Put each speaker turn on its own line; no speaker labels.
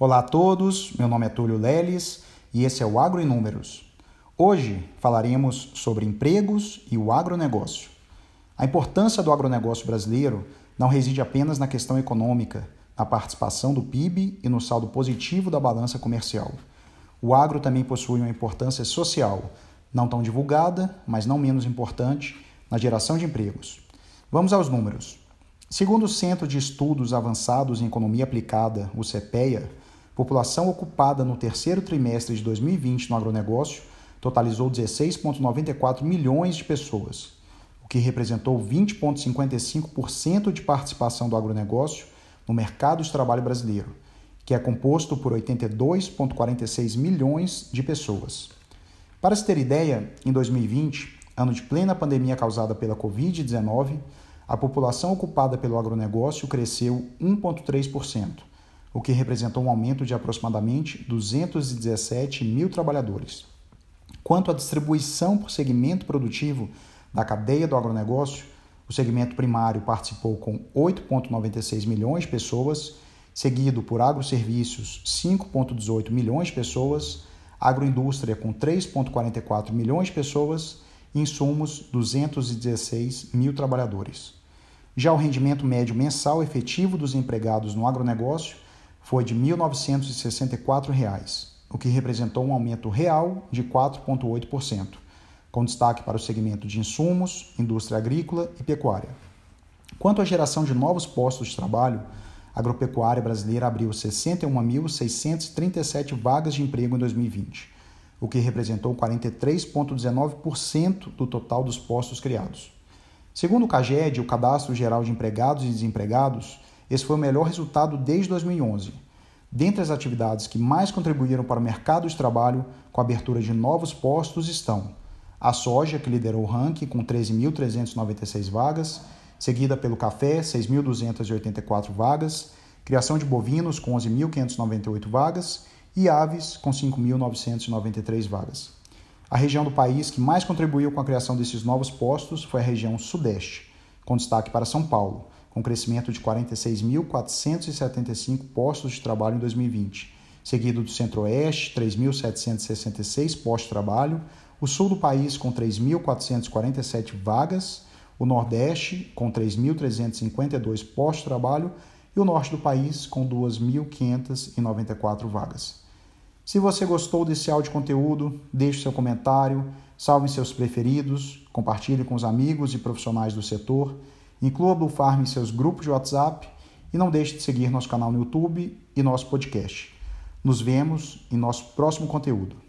Olá a todos, meu nome é Túlio Leles e esse é o Agro em Números. Hoje falaremos sobre empregos e o agronegócio. A importância do agronegócio brasileiro não reside apenas na questão econômica, na participação do PIB e no saldo positivo da balança comercial. O agro também possui uma importância social, não tão divulgada, mas não menos importante, na geração de empregos. Vamos aos números. Segundo o Centro de Estudos Avançados em Economia Aplicada, o CEPEA, população ocupada no terceiro trimestre de 2020 no agronegócio totalizou 16,94 milhões de pessoas, o que representou 20,55% de participação do agronegócio no mercado de trabalho brasileiro, que é composto por 82,46 milhões de pessoas. Para se ter ideia, em 2020, ano de plena pandemia causada pela Covid-19, a população ocupada pelo agronegócio cresceu 1,3% o que representou um aumento de aproximadamente 217 mil trabalhadores. Quanto à distribuição por segmento produtivo da cadeia do agronegócio, o segmento primário participou com 8,96 milhões de pessoas, seguido por agroserviços, 5,18 milhões de pessoas, agroindústria com 3,44 milhões de pessoas e insumos, 216 mil trabalhadores. Já o rendimento médio mensal efetivo dos empregados no agronegócio foi de R$ 1.964, o que representou um aumento real de 4,8%, com destaque para o segmento de insumos, indústria agrícola e pecuária. Quanto à geração de novos postos de trabalho, a agropecuária brasileira abriu 61.637 vagas de emprego em 2020, o que representou 43,19% do total dos postos criados. Segundo o CAGED, o Cadastro Geral de Empregados e Desempregados, esse foi o melhor resultado desde 2011. Dentre as atividades que mais contribuíram para o mercado de trabalho com a abertura de novos postos estão a soja, que liderou o ranking com 13.396 vagas, seguida pelo café, 6.284 vagas, criação de bovinos com 11.598 vagas e aves com 5.993 vagas. A região do país que mais contribuiu com a criação desses novos postos foi a região Sudeste, com destaque para São Paulo, com crescimento de 46.475 postos de trabalho em 2020, seguido do Centro-Oeste, 3.766 postos de trabalho, o Sul do país com 3.447 vagas, o Nordeste com 3.352 postos de trabalho e o Norte do país com 2.594 vagas. Se você gostou desse áudio conteúdo, deixe seu comentário, salve seus preferidos, compartilhe com os amigos e profissionais do setor Inclua a Blue Farm em seus grupos de WhatsApp e não deixe de seguir nosso canal no YouTube e nosso podcast. Nos vemos em nosso próximo conteúdo.